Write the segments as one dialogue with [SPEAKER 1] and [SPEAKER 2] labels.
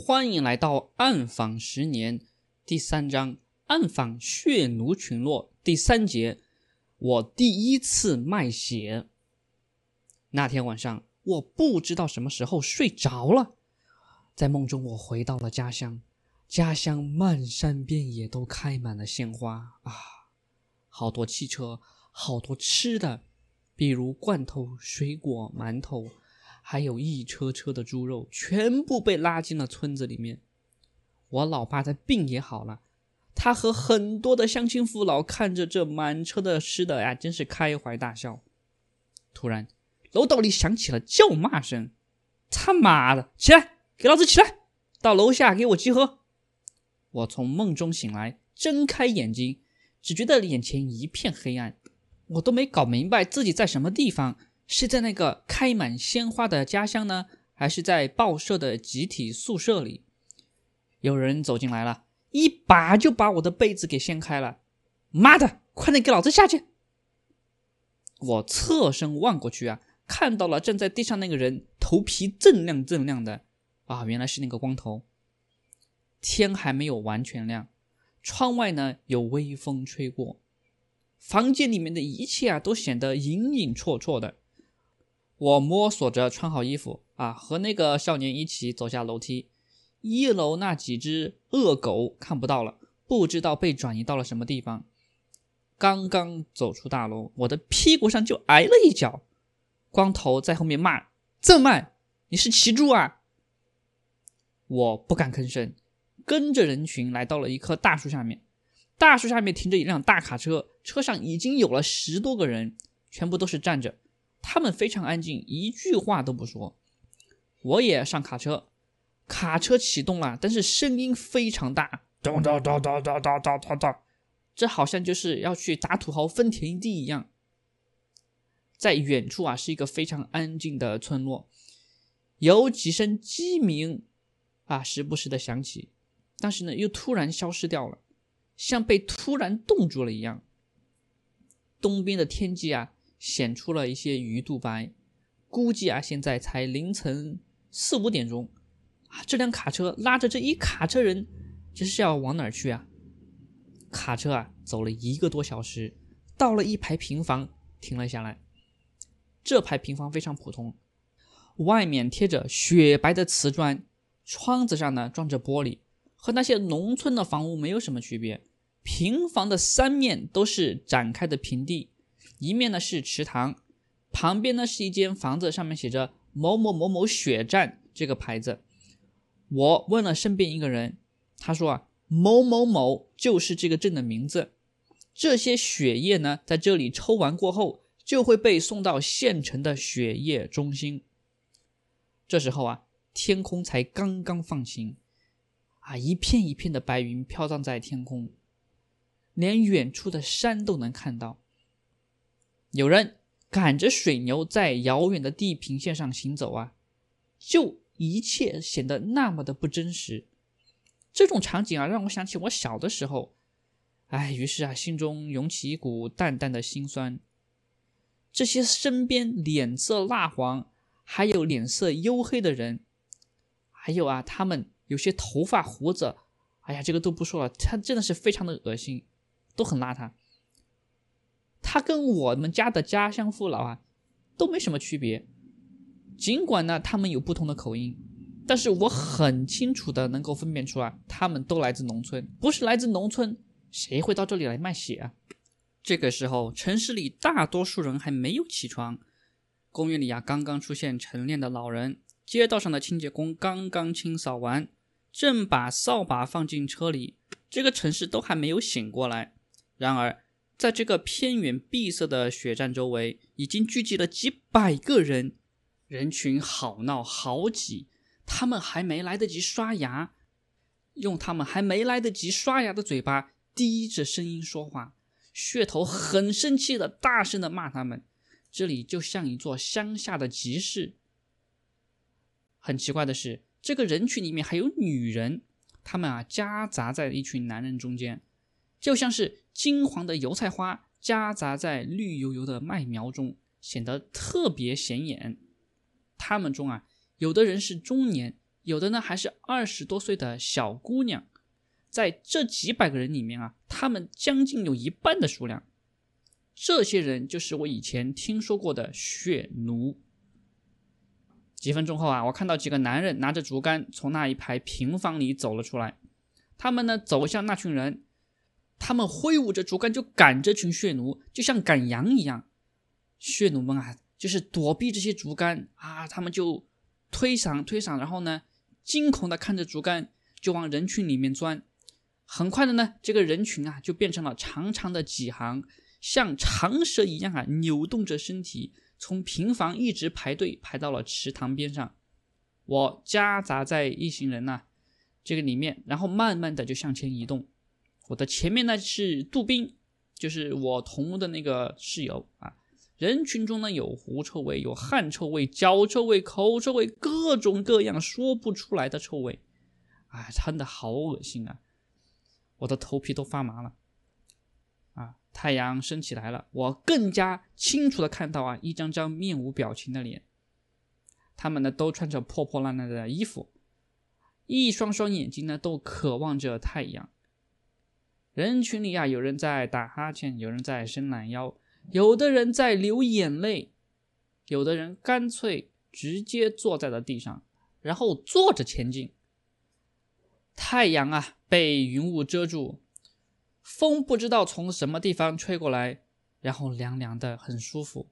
[SPEAKER 1] 欢迎来到暗访十年第三章暗访血奴群落第三节。我第一次卖血。那天晚上，我不知道什么时候睡着了，在梦中我回到了家乡，家乡漫山遍野都开满了鲜花啊，好多汽车，好多吃的，比如罐头、水果、馒头。还有一车车的猪肉，全部被拉进了村子里面。我老爸的病也好了，他和很多的乡亲父老看着这满车的吃的呀，真是开怀大笑。突然，楼道里响起了叫骂声：“他妈的，起来，给老子起来，到楼下给我集合！”我从梦中醒来，睁开眼睛，只觉得眼前一片黑暗，我都没搞明白自己在什么地方。是在那个开满鲜花的家乡呢，还是在报社的集体宿舍里？有人走进来了，一把就把我的被子给掀开了。妈的，快点给老子下去！我侧身望过去啊，看到了站在地上那个人，头皮锃亮锃亮的啊，原来是那个光头。天还没有完全亮，窗外呢有微风吹过，房间里面的一切啊都显得隐隐绰绰的。我摸索着穿好衣服啊，和那个少年一起走下楼梯。一楼那几只恶狗看不到了，不知道被转移到了什么地方。刚刚走出大楼，我的屁股上就挨了一脚。光头在后面骂：“这么慢，你是骑猪啊？”我不敢吭声，跟着人群来到了一棵大树下面。大树下面停着一辆大卡车，车上已经有了十多个人，全部都是站着。他们非常安静，一句话都不说。我也上卡车，卡车启动了，但是声音非常大，咚咚咚咚咚咚咚咚咚，这好像就是要去打土豪分田地一样。在远处啊，是一个非常安静的村落，有几声鸡鸣啊，时不时的响起，但是呢，又突然消失掉了，像被突然冻住了一样。东边的天际啊。显出了一些鱼肚白，估计啊，现在才凌晨四五点钟啊。这辆卡车拉着这一卡车人，这是要往哪儿去啊？卡车啊，走了一个多小时，到了一排平房，停了下来。这排平房非常普通，外面贴着雪白的瓷砖，窗子上呢装着玻璃，和那些农村的房屋没有什么区别。平房的三面都是展开的平地。一面呢是池塘，旁边呢是一间房子，上面写着“某某某某血站”这个牌子。我问了身边一个人，他说啊，某某某就是这个镇的名字。这些血液呢，在这里抽完过后，就会被送到县城的血液中心。这时候啊，天空才刚刚放晴，啊，一片一片的白云飘荡在天空，连远处的山都能看到。有人赶着水牛在遥远的地平线上行走啊，就一切显得那么的不真实。这种场景啊，让我想起我小的时候，哎，于是啊，心中涌起一股淡淡的心酸。这些身边脸色蜡黄，还有脸色黝黑的人，还有啊，他们有些头发胡子，哎呀，这个都不说了，他真的是非常的恶心，都很邋遢。他跟我们家的家乡父老啊，都没什么区别。尽管呢，他们有不同的口音，但是我很清楚的能够分辨出啊，他们都来自农村。不是来自农村，谁会到这里来卖血啊？这个时候，城市里大多数人还没有起床。公园里啊，刚刚出现晨练的老人，街道上的清洁工刚刚清扫完，正把扫把放进车里。这个城市都还没有醒过来。然而。在这个偏远闭塞的血站周围，已经聚集了几百个人，人群好闹好挤。他们还没来得及刷牙，用他们还没来得及刷牙的嘴巴低着声音说话。血头很生气的大声的骂他们。这里就像一座乡下的集市。很奇怪的是，这个人群里面还有女人，他们啊夹杂在一群男人中间。就像是金黄的油菜花夹杂在绿油油的麦苗中，显得特别显眼。他们中啊，有的人是中年，有的呢还是二十多岁的小姑娘。在这几百个人里面啊，他们将近有一半的数量，这些人就是我以前听说过的血奴。几分钟后啊，我看到几个男人拿着竹竿从那一排平房里走了出来，他们呢走向那群人，他们挥舞着竹竿就赶这群血奴，就像赶羊一样。血奴们啊，就是躲避这些竹竿啊，他们就推搡推搡，然后呢，惊恐的看着竹竿就往人群里面钻。很快的呢，这个人群啊就变成了长长的几行，像长蛇一样啊扭动着身体，从平房一直排队排到了池塘边上。我夹杂在一行人呐这个里面，然后慢慢的就向前移动。我的前面呢是杜宾，就是我同屋的那个室友啊。人群中呢有狐臭味，有汗臭味，脚臭味，口臭味，各种各样说不出来的臭味，哎，真的好恶心啊！我的头皮都发麻了，啊！太阳升起来了，我更加清楚的看到啊，一张张面无表情的脸。他们呢都穿着破破烂烂的衣服，一双双眼睛呢都渴望着太阳。人群里啊，有人在打哈欠，有人在伸懒腰，有的人在流眼泪，有的人干脆直接坐在了地上，然后坐着前进。太阳啊，被云雾遮住，风不知道从什么地方吹过来，然后凉凉的，很舒服。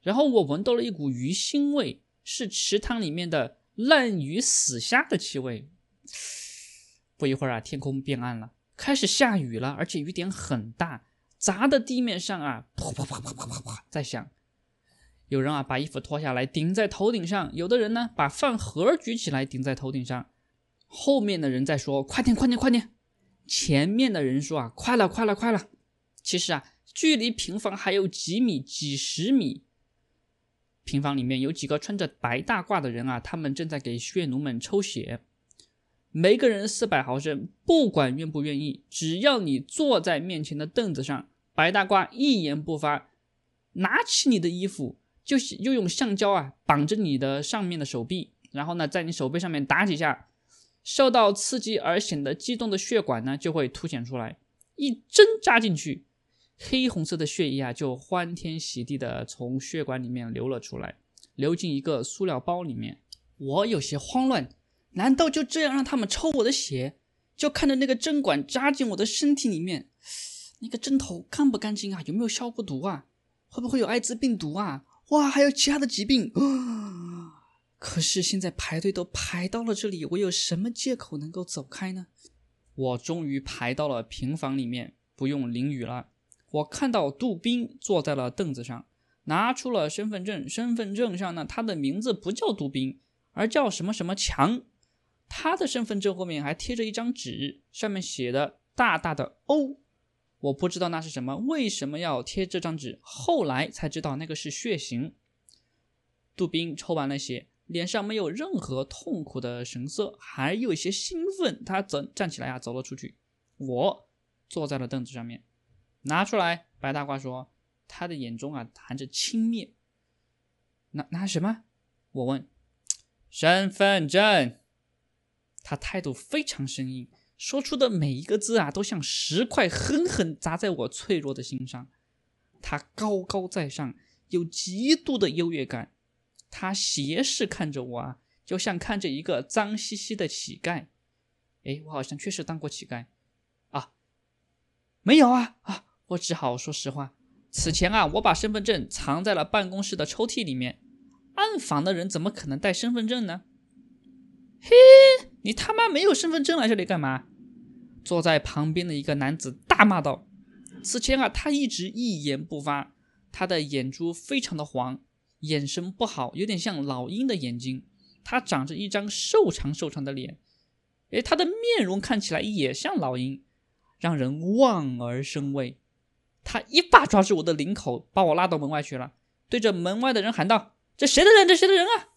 [SPEAKER 1] 然后我闻到了一股鱼腥味，是池塘里面的烂鱼死虾的气味。不一会儿啊，天空变暗了，开始下雨了，而且雨点很大，砸的地面上啊，啪啪啪啪啪啪啪在响。有人啊，把衣服脱下来顶在头顶上；有的人呢，把饭盒举起来顶在头顶上。后面的人在说：“快点，快点，快点！”前面的人说：“啊，快了，快了，快了！”其实啊，距离平房还有几米、几十米。平房里面有几个穿着白大褂的人啊，他们正在给血奴们抽血。每个人四百毫升，不管愿不愿意，只要你坐在面前的凳子上，白大褂一言不发，拿起你的衣服，就又用橡胶啊绑着你的上面的手臂，然后呢，在你手背上面打几下。受到刺激而显得激动的血管呢，就会凸显出来。一针扎进去，黑红色的血液啊，就欢天喜地的从血管里面流了出来，流进一个塑料包里面。我有些慌乱，难道就这样让他们抽我的血？就看着那个针管扎进我的身体里面，那个针头干不干净啊？有没有消过毒啊？会不会有艾滋病毒啊？哇，还有其他的疾病。可是现在排队都排到了这里，我有什么借口能够走开呢？我终于排到了平房里面，不用淋雨了。我看到杜宾坐在了凳子上，拿出了身份证。身份证上呢，他的名字不叫杜宾，而叫什么什么强。他的身份证后面还贴着一张纸，上面写的大大的 O。我不知道那是什么，为什么要贴这张纸？后来才知道那个是血型。杜宾抽完了血。脸上没有任何痛苦的神色，还有一些兴奋。他走站起来啊，走了出去。我坐在了凳子上面，拿出来。白大褂说：“他的眼中啊含着轻蔑。”拿拿什么？我问。身份证。他态度非常生硬，说出的每一个字啊，都像石块狠狠砸在我脆弱的心上。他高高在上，有极度的优越感。他斜视看着我啊，就像看着一个脏兮兮的乞丐。哎，我好像确实当过乞丐啊。没有啊啊！我只好说实话。此前啊，我把身份证藏在了办公室的抽屉里面。暗访的人怎么可能带身份证呢？嘿，你他妈没有身份证来这里干嘛？坐在旁边的一个男子大骂道。此前啊，他一直一言不发，他的眼珠非常的黄。眼神不好，有点像老鹰的眼睛。他长着一张瘦长瘦长的脸，诶，他的面容看起来也像老鹰，让人望而生畏。他一把抓住我的领口，把我拉到门外去了，对着门外的人喊道：“这谁的人？这谁的人啊？”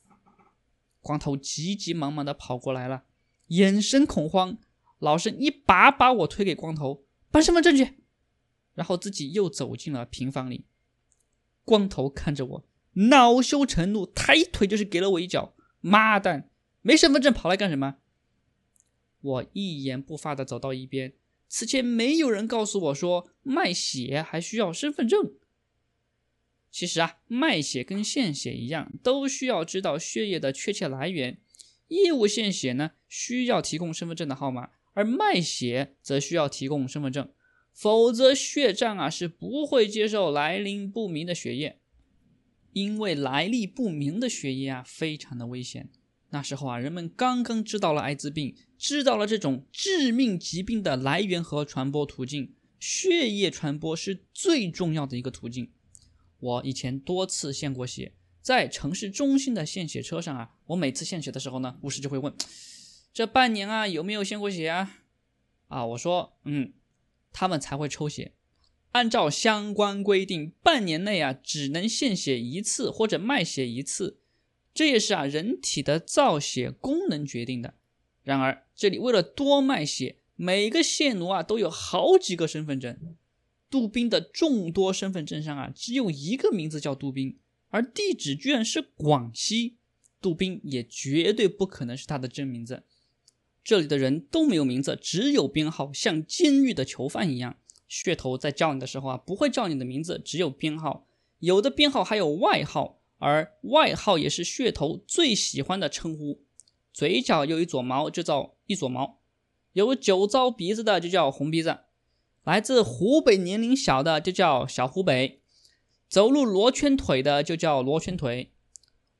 [SPEAKER 1] 光头急急忙忙的跑过来了，眼神恐慌。老生一把把我推给光头，办身份证去，然后自己又走进了平房里。光头看着我。恼羞成怒，抬腿就是给了我一脚。妈蛋！没身份证跑来干什么？我一言不发的走到一边。此前没有人告诉我说卖血还需要身份证。其实啊，卖血跟献血一样，都需要知道血液的确切来源。业务献血呢，需要提供身份证的号码，而卖血则需要提供身份证，否则血站啊是不会接受来历不明的血液，因为来历不明的血液啊非常的危险。那时候啊，人们刚刚知道了艾滋病，知道了这种致命疾病的来源和传播途径，血液传播是最重要的一个途径。我以前多次献过血，在城市中心的献血车上啊，我每次献血的时候呢，护士就会问：“这半年啊，有没有献过血啊？”啊，我说：“嗯。”他们才会抽血。按照相关规定，半年内啊，只能献血一次或者卖血一次。这也是啊人体的造血功能决定的。然而，这里为了多卖血，每个血奴啊都有好几个身份证。杜宾的众多身份证上啊，只有一个名字叫杜宾，而地址居然是广西。杜宾也绝对不可能是他的真名字。这里的人都没有名字，只有编号，像监狱的囚犯一样。噱头在叫你的时候啊，不会叫你的名字，只有编号。有的编号还有外号。而外号也是噱头最喜欢的称呼，嘴角有一撮毛就叫一撮毛，有酒糟鼻子的就叫红鼻子，来自湖北年龄小的就叫小湖北，走路罗圈腿的就叫罗圈腿。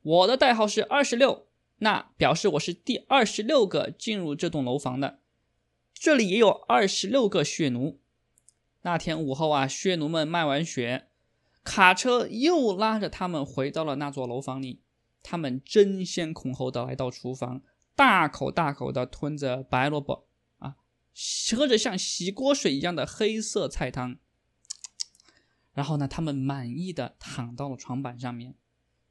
[SPEAKER 1] 我的代号是二十六，那表示我是第二十六个进入这栋楼房的。这里也有二十六个血奴。那天午后啊，血奴们卖完血。卡车又拉着他们回到了那座楼房里，他们争先恐后的来到厨房，大口大口的吞着白萝卜，喝着像洗锅水一样的黑色菜汤。然后呢，他们满意的躺到了床板上面。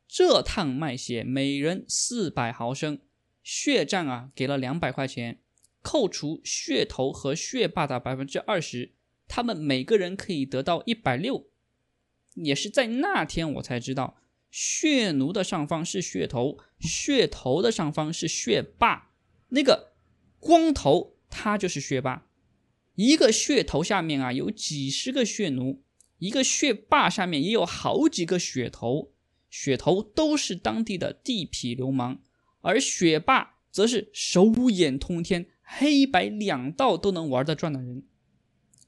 [SPEAKER 1] 这趟卖血每人四百毫升，血站啊给了两百块钱，扣除血头和血霸的百分之二十，他们每个人可以得到一百六。也是在那天，我才知道，血奴的上方是血头，血头的上方是血霸。那个光头，他就是血霸。一个血头下面啊，有几十个血奴；一个血霸下面也有好几个血头。血头都是当地的地痞流氓，而血霸则是手眼通天，黑白两道都能玩得转的人。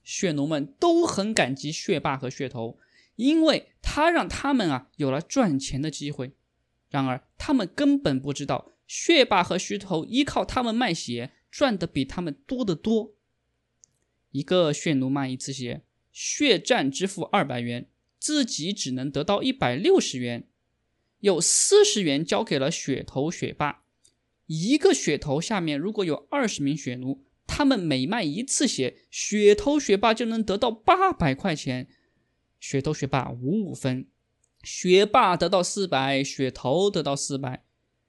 [SPEAKER 1] 血奴们都很感激血霸和血头。因为他让他们啊有了赚钱的机会，然而他们根本不知道，血霸和虚头依靠他们卖血赚的比他们多得多。一个血奴卖一次血，血站支付二百元，自己只能得到一百六十元，有四十元交给了血头血霸。一个血头下面如果有二十名血奴，他们每卖一次血，血头血霸就能得到八百块钱。血头血霸五五分，血霸得到四百，血头得到四百。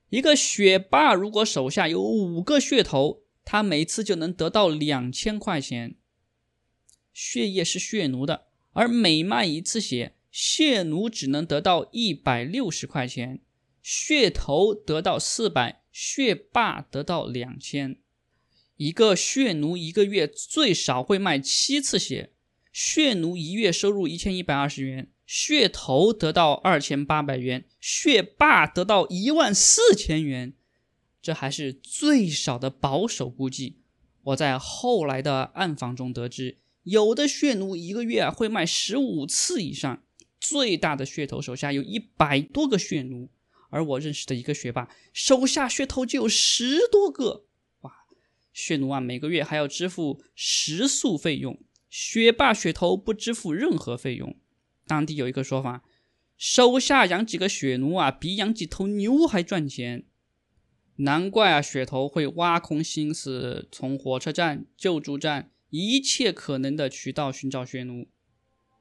[SPEAKER 1] 一个血霸如果手下有五个血头，他每次就能得到两千块钱。血液是血奴的，而每卖一次血，血奴只能得到一百六十块钱，血头得到四百，血霸得到两千。一个血奴一个月最少会卖七次血。血奴一月收入一千一百二十元，血头得到二千八百元，血霸得到一万四千元，这还是最少的保守估计。我在后来的暗访中得知，有的血奴一个月啊会卖十五次以上，最大的血头手下有一百多个血奴，而我认识的一个学霸手下血头就有十多个。哇，血奴啊，每个月还要支付食宿费用。血霸血头不支付任何费用，当地有一个说法，手下养几个血奴啊，比养几头牛还赚钱。难怪啊，血头会挖空心思从火车站、救助站一切可能的渠道寻找血奴。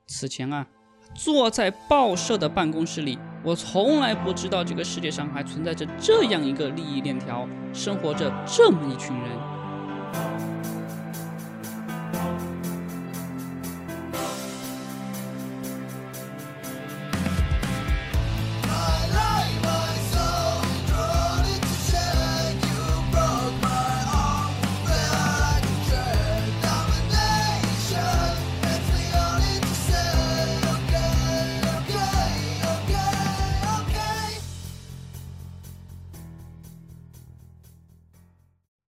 [SPEAKER 1] 此前啊，坐在报社的办公室里，我从来不知道这个世界上还存在着这样一个利益链条，生活着这么一群人。